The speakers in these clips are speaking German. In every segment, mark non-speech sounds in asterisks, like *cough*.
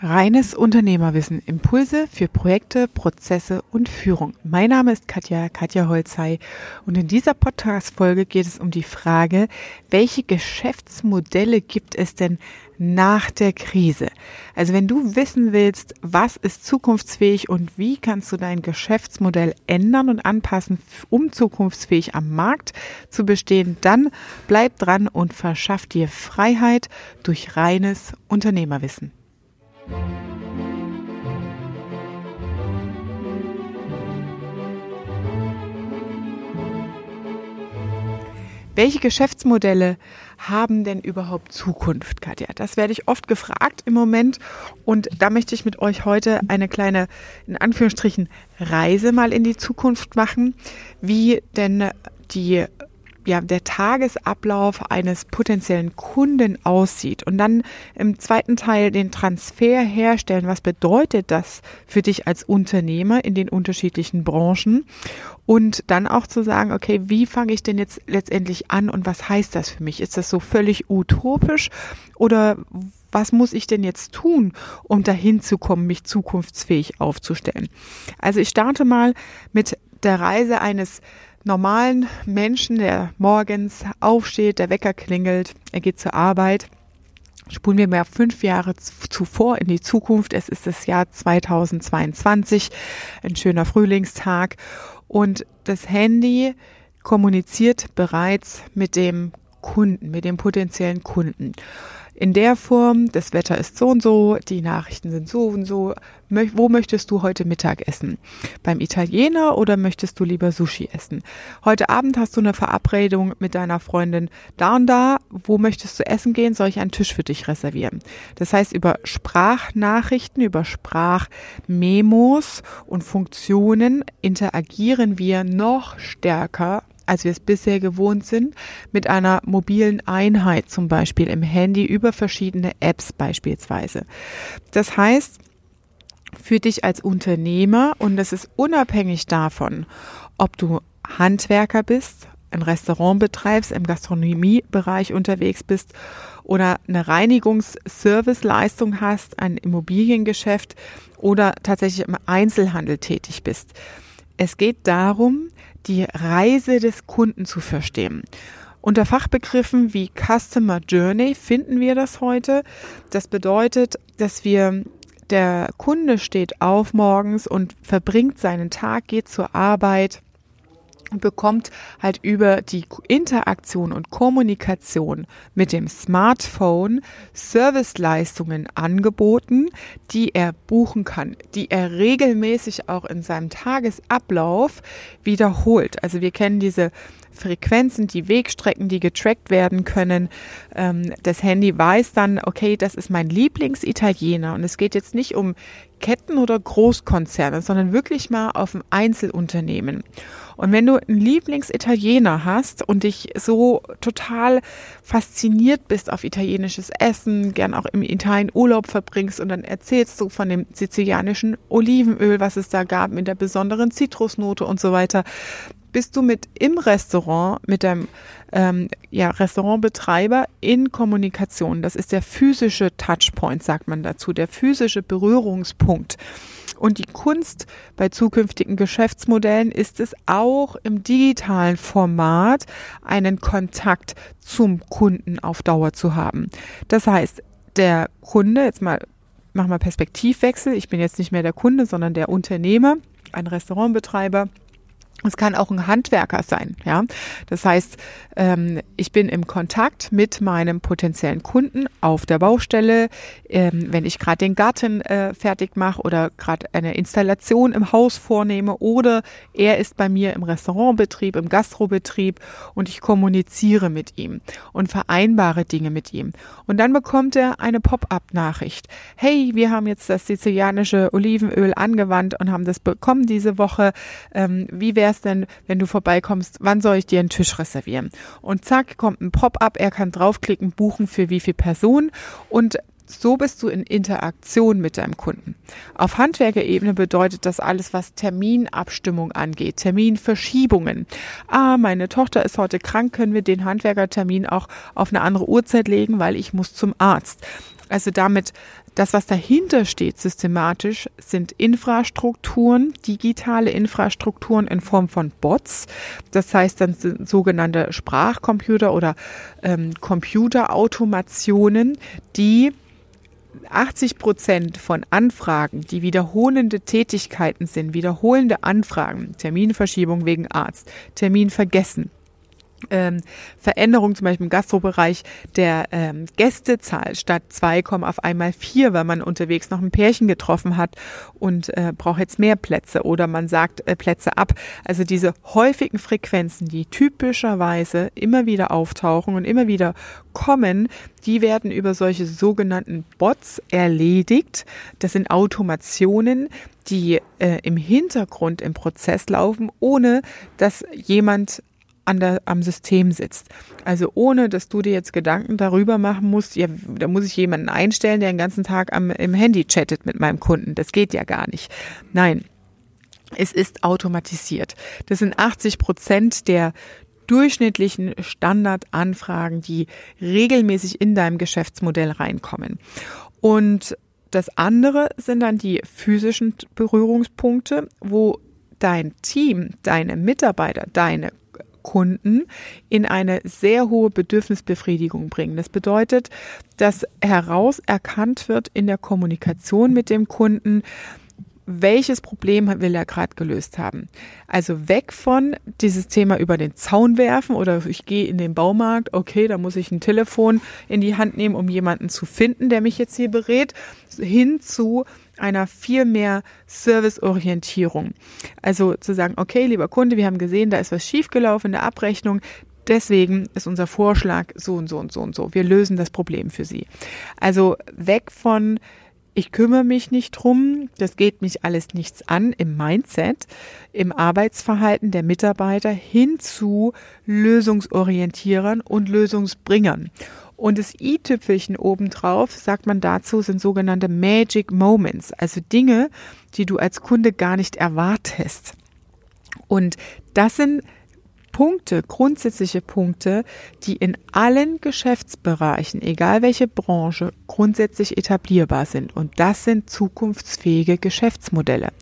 Reines Unternehmerwissen, Impulse für Projekte, Prozesse und Führung. Mein Name ist Katja, Katja Holzei und in dieser Podcast-Folge geht es um die Frage, welche Geschäftsmodelle gibt es denn nach der Krise? Also wenn du wissen willst, was ist zukunftsfähig und wie kannst du dein Geschäftsmodell ändern und anpassen, um zukunftsfähig am Markt zu bestehen, dann bleib dran und verschaff dir Freiheit durch reines Unternehmerwissen. Welche Geschäftsmodelle haben denn überhaupt Zukunft, Katja? Das werde ich oft gefragt im Moment und da möchte ich mit euch heute eine kleine, in Anführungsstrichen, Reise mal in die Zukunft machen, wie denn die ja, der Tagesablauf eines potenziellen Kunden aussieht und dann im zweiten Teil den Transfer herstellen. Was bedeutet das für dich als Unternehmer in den unterschiedlichen Branchen? Und dann auch zu sagen, okay, wie fange ich denn jetzt letztendlich an und was heißt das für mich? Ist das so völlig utopisch oder was muss ich denn jetzt tun, um dahin zu kommen, mich zukunftsfähig aufzustellen? Also ich starte mal mit der Reise eines normalen Menschen, der morgens aufsteht, der Wecker klingelt, er geht zur Arbeit. Spulen wir mal fünf Jahre zuvor in die Zukunft. Es ist das Jahr 2022, ein schöner Frühlingstag und das Handy kommuniziert bereits mit dem Kunden, mit dem potenziellen Kunden in der Form, das Wetter ist so und so, die Nachrichten sind so und so. Wo möchtest du heute Mittag essen? Beim Italiener oder möchtest du lieber Sushi essen? Heute Abend hast du eine Verabredung mit deiner Freundin da und da. Wo möchtest du essen gehen? Soll ich einen Tisch für dich reservieren? Das heißt, über Sprachnachrichten, über Sprachmemos und Funktionen interagieren wir noch stärker als wir es bisher gewohnt sind, mit einer mobilen Einheit, zum Beispiel im Handy über verschiedene Apps beispielsweise. Das heißt, für dich als Unternehmer, und das ist unabhängig davon, ob du Handwerker bist, ein Restaurant betreibst, im Gastronomiebereich unterwegs bist oder eine Reinigungsserviceleistung hast, ein Immobiliengeschäft oder tatsächlich im Einzelhandel tätig bist. Es geht darum, die Reise des Kunden zu verstehen. Unter Fachbegriffen wie Customer Journey finden wir das heute. Das bedeutet, dass wir der Kunde steht auf morgens und verbringt seinen Tag, geht zur Arbeit, und bekommt halt über die Interaktion und Kommunikation mit dem Smartphone Serviceleistungen angeboten, die er buchen kann, die er regelmäßig auch in seinem Tagesablauf wiederholt. Also wir kennen diese Frequenzen, die Wegstrecken, die getrackt werden können. Ähm, das Handy weiß dann, okay, das ist mein Lieblingsitaliener. Und es geht jetzt nicht um Ketten oder Großkonzerne, sondern wirklich mal auf ein Einzelunternehmen. Und wenn du einen Lieblingsitaliener hast und dich so total fasziniert bist auf italienisches Essen, gern auch im Italien Urlaub verbringst und dann erzählst du von dem sizilianischen Olivenöl, was es da gab mit der besonderen Zitrusnote und so weiter, bist du mit im Restaurant, mit deinem ähm, ja, Restaurantbetreiber in Kommunikation. Das ist der physische Touchpoint, sagt man dazu, der physische Berührungspunkt. Und die Kunst bei zukünftigen Geschäftsmodellen ist es auch im digitalen Format einen Kontakt zum Kunden auf Dauer zu haben. Das heißt, der Kunde, jetzt mal, mach mal Perspektivwechsel. Ich bin jetzt nicht mehr der Kunde, sondern der Unternehmer, ein Restaurantbetreiber es kann auch ein Handwerker sein, ja. Das heißt, ähm, ich bin im Kontakt mit meinem potenziellen Kunden auf der Baustelle, ähm, wenn ich gerade den Garten äh, fertig mache oder gerade eine Installation im Haus vornehme oder er ist bei mir im Restaurantbetrieb, im Gastrobetrieb und ich kommuniziere mit ihm und vereinbare Dinge mit ihm. Und dann bekommt er eine Pop-up-Nachricht. Hey, wir haben jetzt das sizilianische Olivenöl angewandt und haben das bekommen diese Woche. Ähm, wie wäre es denn, wenn du vorbeikommst, wann soll ich dir einen Tisch reservieren? Und zack, kommt ein Pop-up, er kann draufklicken, buchen für wie viel Personen und so bist du in Interaktion mit deinem Kunden. Auf Handwerkerebene bedeutet das alles, was Terminabstimmung angeht, Terminverschiebungen. Ah, meine Tochter ist heute krank, können wir den Handwerkertermin auch auf eine andere Uhrzeit legen, weil ich muss zum Arzt. Also damit Das, was dahinter steht systematisch, sind Infrastrukturen, digitale Infrastrukturen in Form von Bots. Das heißt dann sind sogenannte Sprachcomputer oder ähm, Computerautomationen, die 80 Prozent von Anfragen, die wiederholende Tätigkeiten sind, wiederholende Anfragen, Terminverschiebung wegen Arzt, Termin vergessen, ähm, Veränderung zum Beispiel im Gastrobereich der ähm, Gästezahl statt zwei kommen auf einmal vier, weil man unterwegs noch ein Pärchen getroffen hat und äh, braucht jetzt mehr Plätze oder man sagt äh, Plätze ab. Also diese häufigen Frequenzen, die typischerweise immer wieder auftauchen und immer wieder kommen, die werden über solche sogenannten Bots erledigt. Das sind Automationen, die äh, im Hintergrund im Prozess laufen, ohne dass jemand an der, am System sitzt. Also ohne, dass du dir jetzt Gedanken darüber machen musst, ja, da muss ich jemanden einstellen, der den ganzen Tag am, im Handy chattet mit meinem Kunden. Das geht ja gar nicht. Nein, es ist automatisiert. Das sind 80 Prozent der durchschnittlichen Standardanfragen, die regelmäßig in deinem Geschäftsmodell reinkommen. Und das andere sind dann die physischen Berührungspunkte, wo dein Team, deine Mitarbeiter, deine Kunden in eine sehr hohe Bedürfnisbefriedigung bringen. Das bedeutet, dass heraus erkannt wird in der Kommunikation mit dem Kunden, welches Problem will er gerade gelöst haben. Also weg von dieses Thema über den Zaun werfen oder ich gehe in den Baumarkt, okay, da muss ich ein Telefon in die Hand nehmen, um jemanden zu finden, der mich jetzt hier berät, hin zu einer viel mehr Serviceorientierung. Also zu sagen, okay, lieber Kunde, wir haben gesehen, da ist was schiefgelaufen in der Abrechnung. Deswegen ist unser Vorschlag so und so und so und so. Wir lösen das Problem für Sie. Also weg von ich kümmere mich nicht drum, das geht mich alles nichts an im Mindset, im Arbeitsverhalten der Mitarbeiter hin zu Lösungsorientierern und Lösungsbringern. Und das i-Tüpfelchen obendrauf, sagt man dazu, sind sogenannte Magic Moments, also Dinge, die du als Kunde gar nicht erwartest. Und das sind Punkte, grundsätzliche Punkte, die in allen Geschäftsbereichen, egal welche Branche, grundsätzlich etablierbar sind. Und das sind zukunftsfähige Geschäftsmodelle.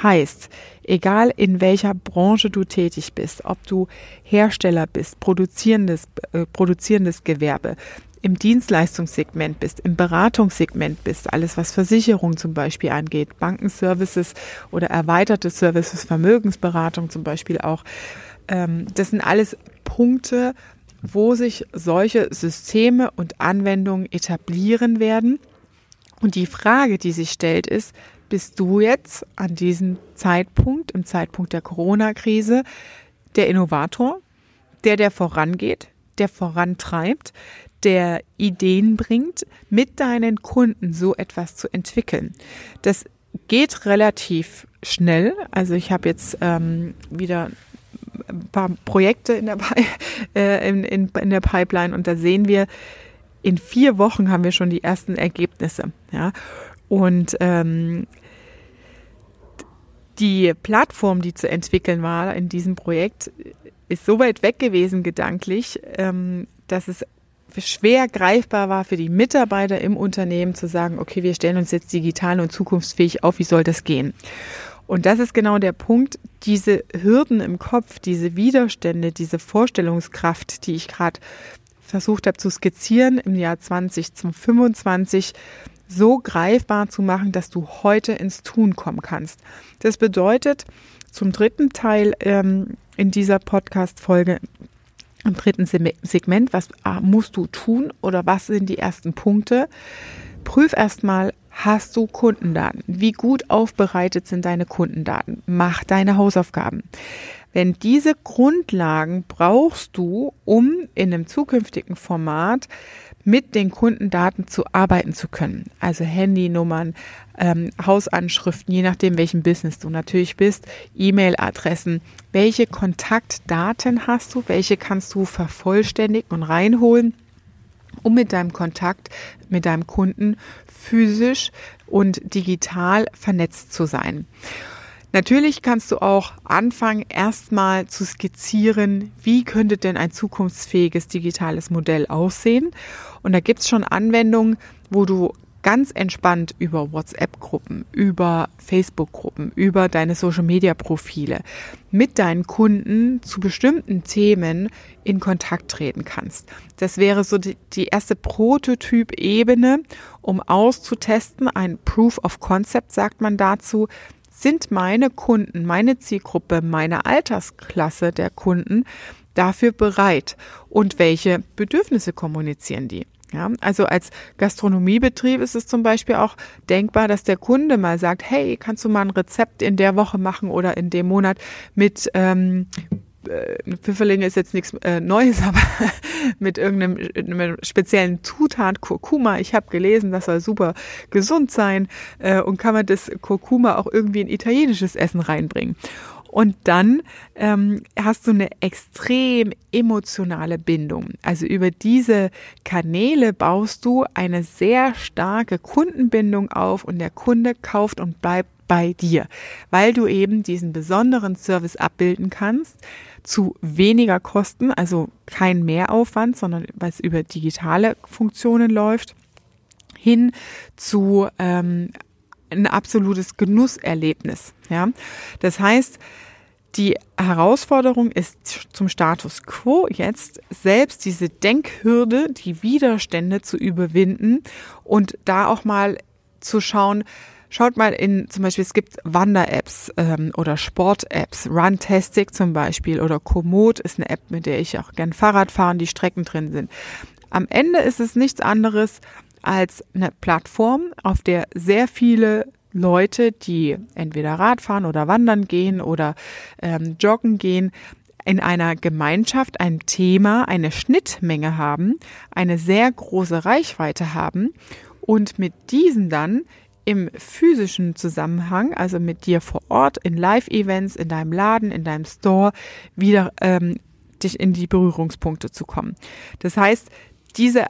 Heißt, egal in welcher Branche du tätig bist, ob du Hersteller bist, produzierendes, äh, produzierendes Gewerbe, im Dienstleistungssegment bist, im Beratungssegment bist, alles was Versicherung zum Beispiel angeht, Bankenservices oder erweiterte Services, Vermögensberatung zum Beispiel auch, ähm, das sind alles Punkte, wo sich solche Systeme und Anwendungen etablieren werden. Und die Frage, die sich stellt, ist, bist du jetzt an diesem Zeitpunkt, im Zeitpunkt der Corona-Krise, der Innovator, der, der vorangeht, der vorantreibt, der Ideen bringt, mit deinen Kunden so etwas zu entwickeln. Das geht relativ schnell. Also ich habe jetzt ähm, wieder ein paar Projekte in der, *laughs* äh, in, in, in der Pipeline und da sehen wir, in vier Wochen haben wir schon die ersten Ergebnisse. Ja? Und ähm, die Plattform, die zu entwickeln war in diesem Projekt, ist so weit weg gewesen gedanklich, ähm, dass es schwer greifbar war für die Mitarbeiter im Unternehmen zu sagen, okay, wir stellen uns jetzt digital und zukunftsfähig auf, wie soll das gehen? Und das ist genau der Punkt, diese Hürden im Kopf, diese Widerstände, diese Vorstellungskraft, die ich gerade versucht habe zu skizzieren im Jahr 2025, so greifbar zu machen, dass du heute ins Tun kommen kannst. Das bedeutet zum dritten Teil ähm, in dieser Podcast-Folge, im dritten Segment, was ah, musst du tun oder was sind die ersten Punkte? Prüf erstmal, hast du Kundendaten? Wie gut aufbereitet sind deine Kundendaten? Mach deine Hausaufgaben. Wenn diese Grundlagen brauchst du, um in einem zukünftigen Format mit den Kundendaten zu arbeiten zu können. Also Handynummern, ähm, Hausanschriften, je nachdem, welchen Business du natürlich bist, E-Mail-Adressen. Welche Kontaktdaten hast du? Welche kannst du vervollständigen und reinholen? Um mit deinem Kontakt, mit deinem Kunden physisch und digital vernetzt zu sein. Natürlich kannst du auch anfangen, erstmal zu skizzieren, wie könnte denn ein zukunftsfähiges digitales Modell aussehen. Und da gibt es schon Anwendungen, wo du ganz entspannt über WhatsApp-Gruppen, über Facebook-Gruppen, über deine Social-Media-Profile mit deinen Kunden zu bestimmten Themen in Kontakt treten kannst. Das wäre so die, erste Prototyp-Ebene, um auszutesten, ein Proof of Concept sagt man dazu, sind meine Kunden, meine Zielgruppe, meine Altersklasse der Kunden dafür bereit und welche Bedürfnisse kommunizieren die? Ja, also als Gastronomiebetrieb ist es zum Beispiel auch denkbar, dass der Kunde mal sagt, hey, kannst du mal ein Rezept in der Woche machen oder in dem Monat mit ähm, äh, Pfifferlinge ist jetzt nichts äh, Neues, *laughs* aber mit irgendeinem speziellen Zutat, Kurkuma. Ich habe gelesen, das soll super gesund sein äh, und kann man das Kurkuma auch irgendwie in italienisches Essen reinbringen. Und dann ähm, hast du eine extrem emotionale Bindung. Also über diese Kanäle baust du eine sehr starke Kundenbindung auf und der Kunde kauft und bleibt bei dir, weil du eben diesen besonderen Service abbilden kannst zu weniger Kosten, also kein Mehraufwand, sondern es über digitale Funktionen läuft, hin zu ähm, ein absolutes Genusserlebnis. Ja, das heißt, die Herausforderung ist zum Status quo jetzt selbst diese Denkhürde, die Widerstände zu überwinden und da auch mal zu schauen, Schaut mal in, zum Beispiel, es gibt Wander-Apps ähm, oder Sport-Apps, Runtastic zum Beispiel oder Komoot ist eine App, mit der ich auch gern Fahrrad fahre die Strecken drin sind. Am Ende ist es nichts anderes als eine Plattform, auf der sehr viele Leute, die entweder Radfahren oder wandern gehen oder ähm, joggen gehen, in einer Gemeinschaft ein Thema, eine Schnittmenge haben, eine sehr große Reichweite haben und mit diesen dann im physischen Zusammenhang, also mit dir vor Ort, in Live-Events, in deinem Laden, in deinem Store, wieder ähm, dich in die Berührungspunkte zu kommen. Das heißt, diese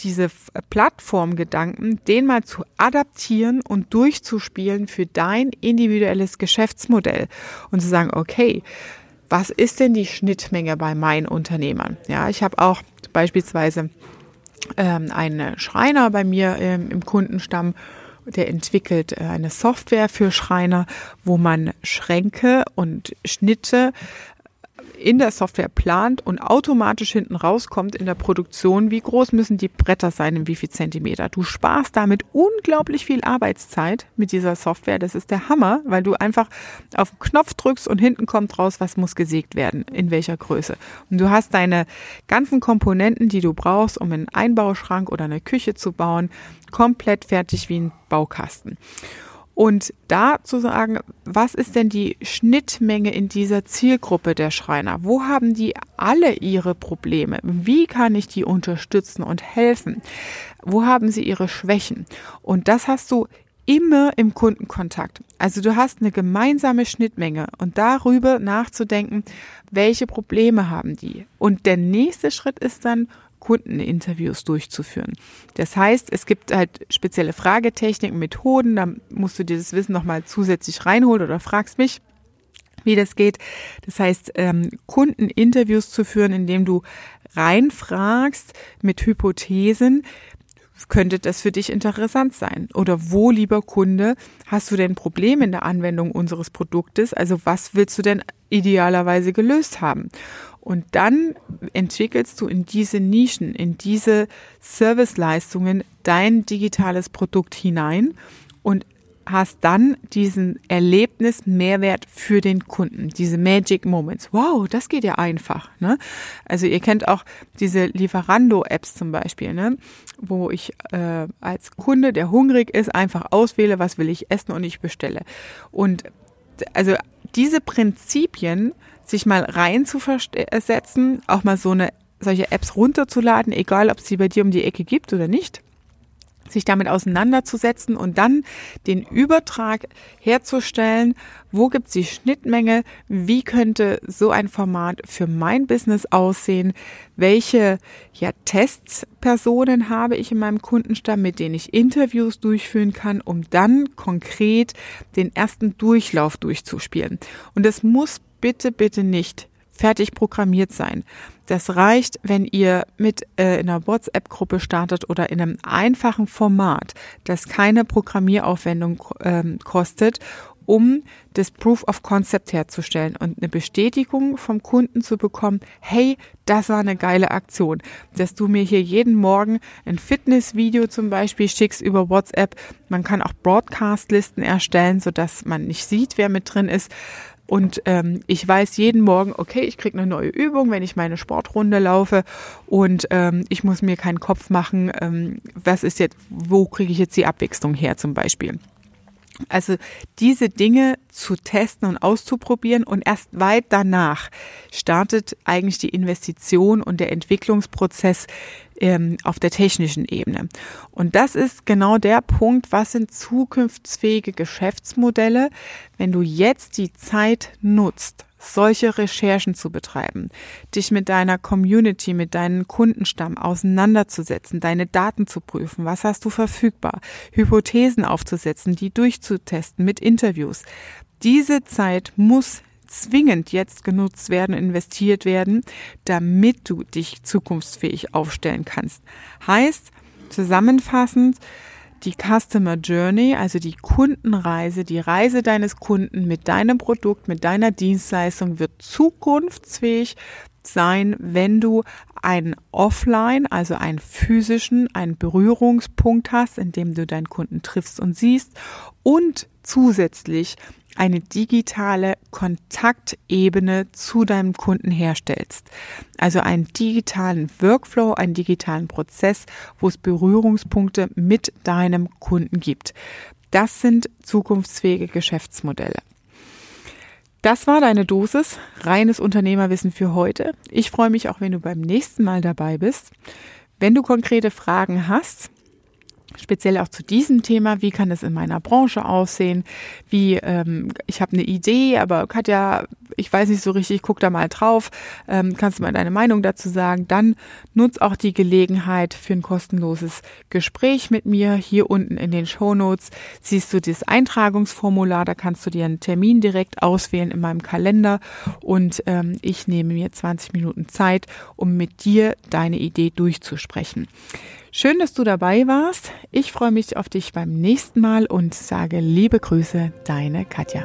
diese Plattformgedanken, den mal zu adaptieren und durchzuspielen für dein individuelles Geschäftsmodell und zu sagen, okay, was ist denn die Schnittmenge bei meinen Unternehmern? Ja, ich habe auch beispielsweise ähm, einen Schreiner bei mir ähm, im Kundenstamm, der entwickelt äh, eine Software für Schreiner, wo man Schränke und Schnitte in der Software plant und automatisch hinten rauskommt in der Produktion, wie groß müssen die Bretter sein, in wie viel Zentimeter. Du sparst damit unglaublich viel Arbeitszeit mit dieser Software. Das ist der Hammer, weil du einfach auf den Knopf drückst und hinten kommt raus, was muss gesägt werden, in welcher Größe. Und du hast deine ganzen Komponenten, die du brauchst, um einen Einbauschrank oder eine Küche zu bauen, komplett fertig wie ein Baukasten. Und da zu sagen, was ist denn die Schnittmenge in dieser Zielgruppe der Schreiner? Wo haben die alle ihre Probleme? Wie kann ich die unterstützen und helfen? Wo haben sie ihre Schwächen? Und das hast du immer im Kundenkontakt. Also du hast eine gemeinsame Schnittmenge und darüber nachzudenken, welche Probleme haben die. Und der nächste Schritt ist dann, Kundeninterviews durchzuführen. Das heißt, es gibt halt spezielle Fragetechniken, Methoden, da musst du dir das Wissen nochmal zusätzlich reinholen oder fragst mich wie das geht. Das heißt, ähm, Kundeninterviews zu führen, indem du reinfragst mit Hypothesen, könnte das für dich interessant sein? Oder wo, lieber Kunde, hast du denn Probleme in der Anwendung unseres Produktes? Also was willst du denn idealerweise gelöst haben? Und dann entwickelst du in diese Nischen, in diese Serviceleistungen dein digitales Produkt hinein und hast dann diesen Erlebnis Mehrwert für den Kunden, diese Magic Moments. Wow, das geht ja einfach. Ne? Also ihr kennt auch diese Lieferando-Apps zum Beispiel, ne? wo ich äh, als Kunde, der hungrig ist, einfach auswähle, was will ich essen und ich bestelle. Und also diese Prinzipien sich mal rein zu versetzen, auch mal so eine solche Apps runterzuladen, egal ob es sie bei dir um die Ecke gibt oder nicht, sich damit auseinanderzusetzen und dann den Übertrag herzustellen, wo gibt es die Schnittmenge, wie könnte so ein Format für mein Business aussehen, welche ja, Testpersonen habe ich in meinem Kundenstamm, mit denen ich Interviews durchführen kann, um dann konkret den ersten Durchlauf durchzuspielen. Und es muss bitte, bitte nicht fertig programmiert sein. Das reicht, wenn ihr mit äh, in einer WhatsApp-Gruppe startet oder in einem einfachen Format, das keine Programmieraufwendung ähm, kostet um das Proof of Concept herzustellen und eine Bestätigung vom Kunden zu bekommen, hey, das war eine geile Aktion, dass du mir hier jeden Morgen ein Fitnessvideo zum Beispiel schickst über WhatsApp. Man kann auch Broadcast-Listen erstellen, sodass man nicht sieht, wer mit drin ist. Und ähm, ich weiß jeden Morgen, okay, ich kriege eine neue Übung, wenn ich meine Sportrunde laufe und ähm, ich muss mir keinen Kopf machen, ähm, was ist jetzt, wo kriege ich jetzt die Abwechslung her zum Beispiel. Also diese Dinge zu testen und auszuprobieren und erst weit danach startet eigentlich die Investition und der Entwicklungsprozess ähm, auf der technischen Ebene. Und das ist genau der Punkt, was sind zukunftsfähige Geschäftsmodelle, wenn du jetzt die Zeit nutzt, solche Recherchen zu betreiben, dich mit deiner Community, mit deinem Kundenstamm auseinanderzusetzen, deine Daten zu prüfen, was hast du verfügbar, Hypothesen aufzusetzen, die durchzutesten mit Interviews. Diese Zeit muss zwingend jetzt genutzt werden, investiert werden, damit du dich zukunftsfähig aufstellen kannst. Heißt, zusammenfassend, die Customer Journey, also die Kundenreise, die Reise deines Kunden mit deinem Produkt, mit deiner Dienstleistung wird zukunftsfähig sein, wenn du einen Offline, also einen physischen, einen Berührungspunkt hast, in dem du deinen Kunden triffst und siehst und zusätzlich eine digitale Kontaktebene zu deinem Kunden herstellst. Also einen digitalen Workflow, einen digitalen Prozess, wo es Berührungspunkte mit deinem Kunden gibt. Das sind zukunftsfähige Geschäftsmodelle. Das war deine Dosis reines Unternehmerwissen für heute. Ich freue mich auch, wenn du beim nächsten Mal dabei bist. Wenn du konkrete Fragen hast, speziell auch zu diesem Thema, wie kann es in meiner Branche aussehen, wie ähm, ich habe eine Idee, aber Katja, ich weiß nicht so richtig, guck da mal drauf, ähm, kannst du mal deine Meinung dazu sagen, dann nutz auch die Gelegenheit für ein kostenloses Gespräch mit mir. Hier unten in den Show Notes siehst du das Eintragungsformular, da kannst du dir einen Termin direkt auswählen in meinem Kalender und ähm, ich nehme mir 20 Minuten Zeit, um mit dir deine Idee durchzusprechen. Schön, dass du dabei warst. Ich freue mich auf dich beim nächsten Mal und sage liebe Grüße, deine Katja.